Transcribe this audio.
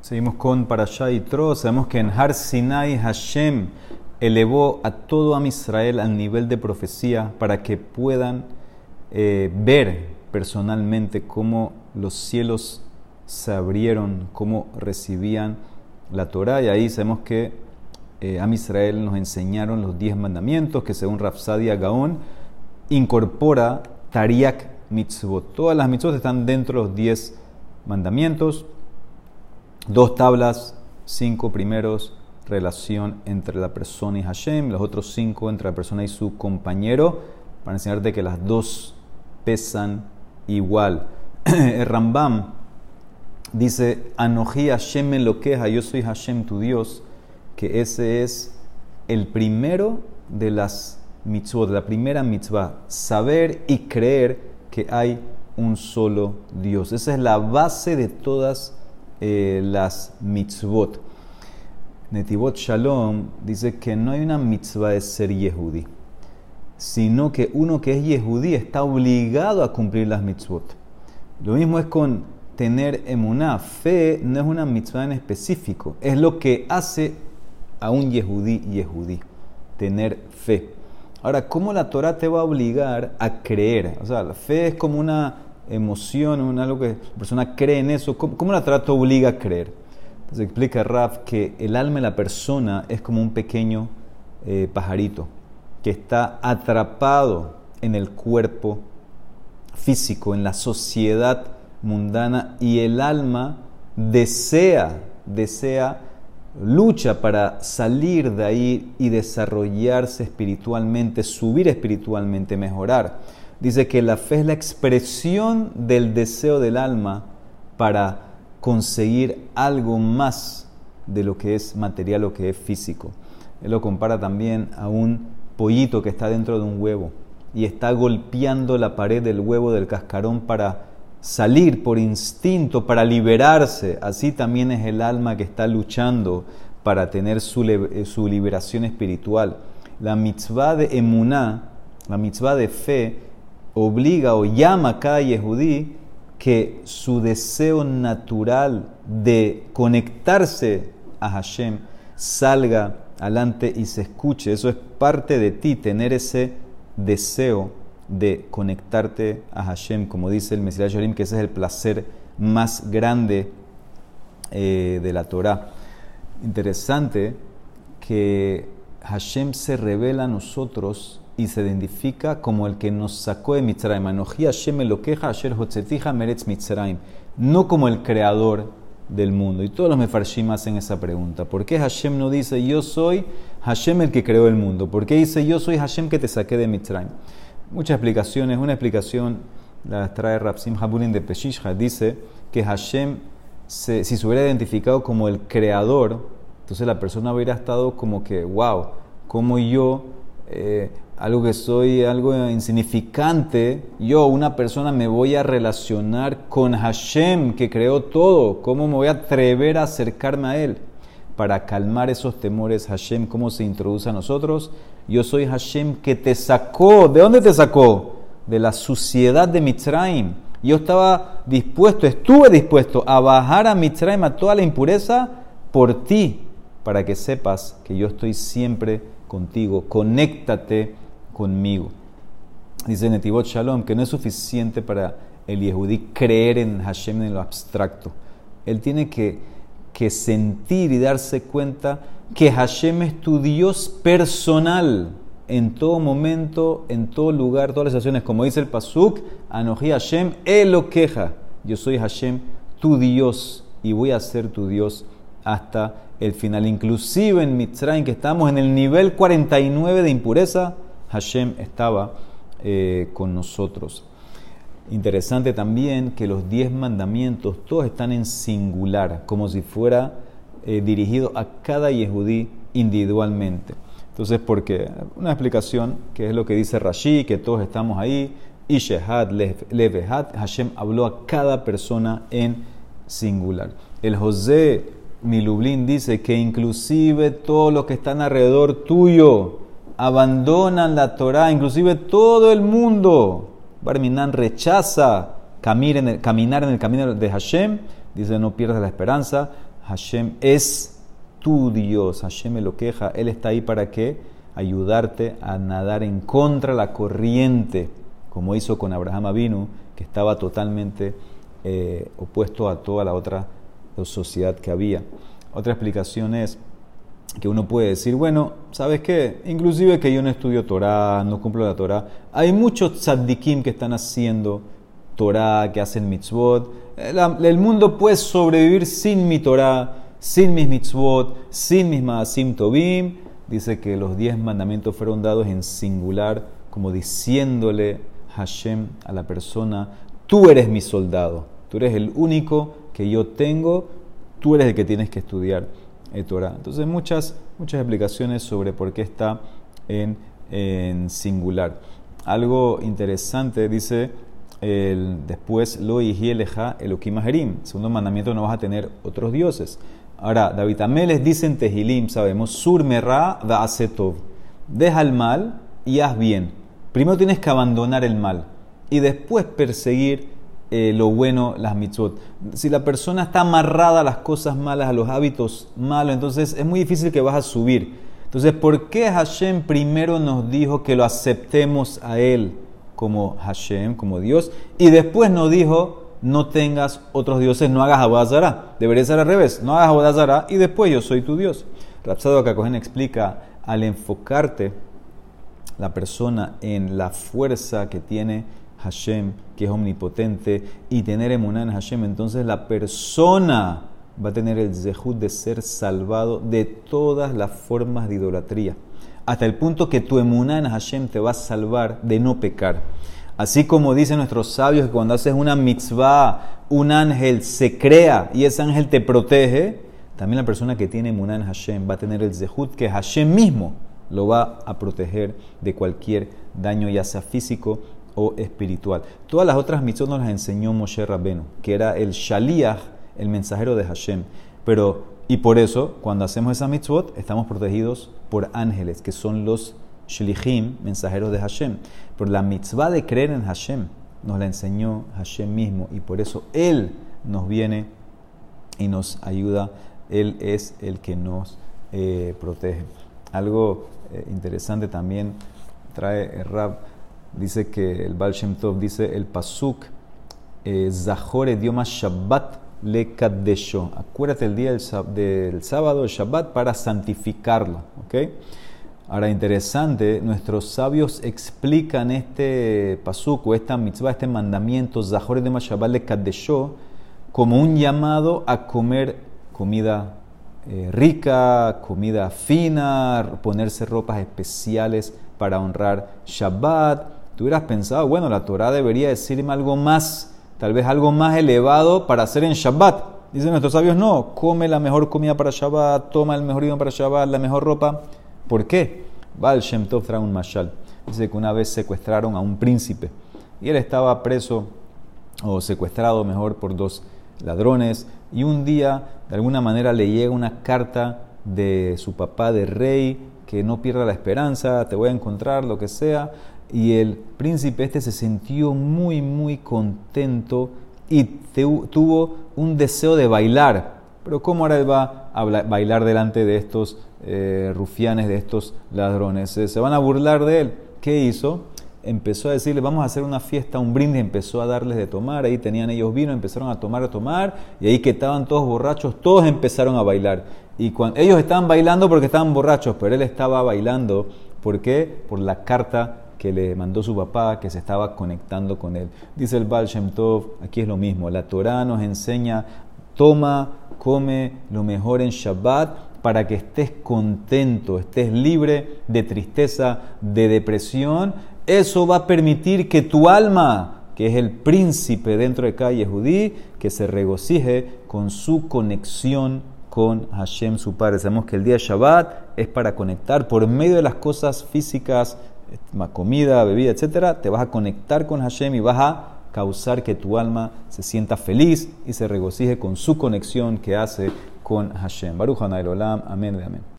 Seguimos con Parashá y Tro. Sabemos que en Har Sinai Hashem elevó a todo Am Israel al nivel de profecía para que puedan eh, ver personalmente cómo los cielos se abrieron, cómo recibían la Torah. Y ahí sabemos que eh, Am Israel nos enseñaron los diez mandamientos que según Rafsadia Gaón incorpora Tariak Mitzvot. Todas las mitzvot están dentro de los diez mandamientos. Dos tablas, cinco primeros, relación entre la persona y Hashem, los otros cinco entre la persona y su compañero, para enseñarte que las dos pesan igual. El Rambam dice, Anoji Hashem me lo queja, yo soy Hashem tu Dios, que ese es el primero de las mitzvot, la primera mitzvah, saber y creer que hay un solo Dios. Esa es la base de todas eh, las mitzvot. Netivot Shalom dice que no hay una mitzvah de ser yehudi, sino que uno que es yehudi está obligado a cumplir las mitzvot. Lo mismo es con tener emuná. Fe no es una mitzvah en específico, es lo que hace a un yehudi yehudi, tener fe. Ahora, ¿cómo la Torah te va a obligar a creer? O sea, la fe es como una emoción, algo que la persona cree en eso. ¿Cómo, la Torah te obliga a creer? Entonces explica Raf que el alma de la persona es como un pequeño eh, pajarito que está atrapado en el cuerpo físico, en la sociedad mundana y el alma desea, desea lucha para salir de ahí y desarrollarse espiritualmente, subir espiritualmente, mejorar. Dice que la fe es la expresión del deseo del alma para conseguir algo más de lo que es material o que es físico. Él lo compara también a un pollito que está dentro de un huevo y está golpeando la pared del huevo del cascarón para salir por instinto, para liberarse. Así también es el alma que está luchando para tener su, eh, su liberación espiritual. La mitzvah de emuná, la mitzvah de fe, obliga o llama a cada yehudí que su deseo natural de conectarse a Hashem salga adelante y se escuche. Eso es parte de ti, tener ese deseo de conectarte a Hashem, como dice el Mesías Yorim, que ese es el placer más grande eh, de la Torah. Interesante que Hashem se revela a nosotros y se identifica como el que nos sacó de Mitzrayim. Hashem lo queja, meretz Mitzrayim. No como el creador del mundo. Y todos los mefarshim hacen esa pregunta. ¿Por qué Hashem no dice yo soy Hashem el que creó el mundo? ¿Por qué dice yo soy Hashem que te saqué de Mitzrayim? Muchas explicaciones. Una explicación la trae Rapsim Habulin de Peshishha. Dice que Hashem, si se hubiera identificado como el creador, entonces la persona hubiera estado como que, wow, como yo, eh, algo que soy, algo insignificante, yo, una persona, me voy a relacionar con Hashem, que creó todo. ¿Cómo me voy a atrever a acercarme a Él? Para calmar esos temores, Hashem, ¿cómo se introduce a nosotros? Yo soy Hashem que te sacó. ¿De dónde te sacó? De la suciedad de Mitzrayim. Yo estaba dispuesto, estuve dispuesto a bajar a Mitzrayim a toda la impureza por ti, para que sepas que yo estoy siempre contigo. Conéctate conmigo. Dice Netivot Shalom que no es suficiente para el Yehudí creer en Hashem en lo abstracto. Él tiene que, que sentir y darse cuenta que Hashem es tu Dios personal en todo momento, en todo lugar, todas las situaciones. Como dice el Pasuk, Anoji Hashem, lo queja. Yo soy Hashem, tu Dios, y voy a ser tu Dios hasta el final. Inclusive en Mitzrayim, que estamos en el nivel 49 de impureza, Hashem estaba eh, con nosotros. Interesante también que los diez mandamientos todos están en singular, como si fuera eh, dirigido a cada yehudí individualmente. Entonces, porque una explicación, que es lo que dice Rashi, que todos estamos ahí, Ishehad, Hashem habló a cada persona en singular. El José Milublin dice que inclusive todos los que están alrededor tuyo abandonan la Torah, inclusive todo el mundo. Barminan rechaza caminar en el camino de Hashem, dice no pierdas la esperanza. Hashem es tu Dios, Hashem me lo queja, Él está ahí para que ayudarte a nadar en contra la corriente, como hizo con Abraham Avinu, que estaba totalmente eh, opuesto a toda la otra sociedad que había. Otra explicación es que uno puede decir, bueno, ¿sabes qué? Inclusive que yo no estudio Torah, no cumplo la Torah, hay muchos tzaddikim que están haciendo Torah, que hacen mitzvot. El, mundo puede sobrevivir sin mi Torah, sin mis mitzvot, sin mis maasim tobim. Dice que los diez mandamientos fueron dados en singular, como diciéndole Hashem a la persona, tú eres mi soldado, tú eres el único que yo tengo, tú eres el que tienes que estudiar Torah. Entonces muchas, muchas explicaciones sobre por qué está en, singular. Algo interesante dice el, después lo eleja el Okimaherim. Segundo mandamiento no vas a tener otros dioses. Ahora, David Ameles dice en Tehilim, sabemos, Sur merra da asetov. Deja el mal y haz bien. Primero tienes que abandonar el mal y después perseguir eh, lo bueno, las mitzvot. Si la persona está amarrada a las cosas malas, a los hábitos malos, entonces es muy difícil que vas a subir. Entonces, ¿por qué Hashem primero nos dijo que lo aceptemos a Él como Hashem, como Dios, y después nos dijo, no tengas otros dioses, no hagas abodazara? Debería ser al revés, no hagas abodazara y después yo soy tu Dios. Rapsado Kakohen explica, al enfocarte la persona en la fuerza que tiene Hashem, que es omnipotente, y tener emuná en Hashem, entonces la persona va a tener el zehut de ser salvado de todas las formas de idolatría. Hasta el punto que tu emuná en Hashem te va a salvar de no pecar. Así como dicen nuestros sabios que cuando haces una mitzvah, un ángel se crea y ese ángel te protege, también la persona que tiene emuná en Hashem va a tener el zehut que Hashem mismo lo va a proteger de cualquier daño, ya sea físico o espiritual. Todas las otras mitzvot nos las enseñó Moshe Rabbenu, que era el Shaliach, el mensajero de Hashem. Pero, y por eso, cuando hacemos esa mitzvot, estamos protegidos por ángeles, que son los Shlichim, mensajeros de Hashem. Pero la mitzvah de creer en Hashem nos la enseñó Hashem mismo, y por eso Él nos viene y nos ayuda. Él es el que nos eh, protege. Algo eh, interesante también trae Rab dice que el Baal Shem Tov dice el pasuk eh, Zahor idioma Shabbat le Kaddesho. Acuérdate el día del, sábado, el Shabbat, para santificarlo. ¿okay? Ahora, interesante, nuestros sabios explican este pasuk o esta mitzvah, este mandamiento, Zahor idioma Shabbat le Kaddesho, como un llamado a comer comida eh, rica, comida fina, ponerse ropas especiales para honrar Shabbat Tú hubieras pensado, bueno, la Torah debería decirme algo más, tal vez algo más elevado para hacer en Shabbat. Dicen nuestros sabios, no, come la mejor comida para Shabbat, toma el mejor vino para Shabbat, la mejor ropa. ¿Por qué? Baal Shem Tov trae un mashal. Dice que una vez secuestraron a un príncipe y él estaba preso o secuestrado mejor por dos ladrones y un día de alguna manera le llega una carta de su papá de rey que no pierda la esperanza, te voy a encontrar, lo que sea y el príncipe este se sintió muy, muy contento y tuvo un deseo de bailar. Pero ¿cómo ahora él va a bailar delante de estos eh, rufianes, de estos ladrones? se van a burlar de él. ¿Qué hizo? Empezó a decirle, vamos a hacer una fiesta, un brindis, empezó a darles de tomar, ahí tenían ellos vino, empezaron a tomar, a tomar, y ahí que estaban todos borrachos, todos empezaron a bailar. Y cuando, ellos estaban bailando porque estaban borrachos, pero él estaba bailando, ¿por qué? Por la carta que le mandó su papá, que se estaba conectando con él. Dice el Baal Shem Tov, aquí es lo mismo, la Torah nos enseña, toma, come lo mejor en Shabbat para que estés contento, estés libre de tristeza, de depresión. Eso va a permitir que tu alma, que es el príncipe dentro de Calle Judí, que se regocije con su conexión con Hashem, su Padre. Sabemos que el día Shabbat es para conectar por medio de las cosas físicas comida, bebida, etcétera, te vas a conectar con Hashem y vas a causar que tu alma se sienta feliz y se regocije con su conexión que hace con Hashem. Baruch Olam, amén de amén.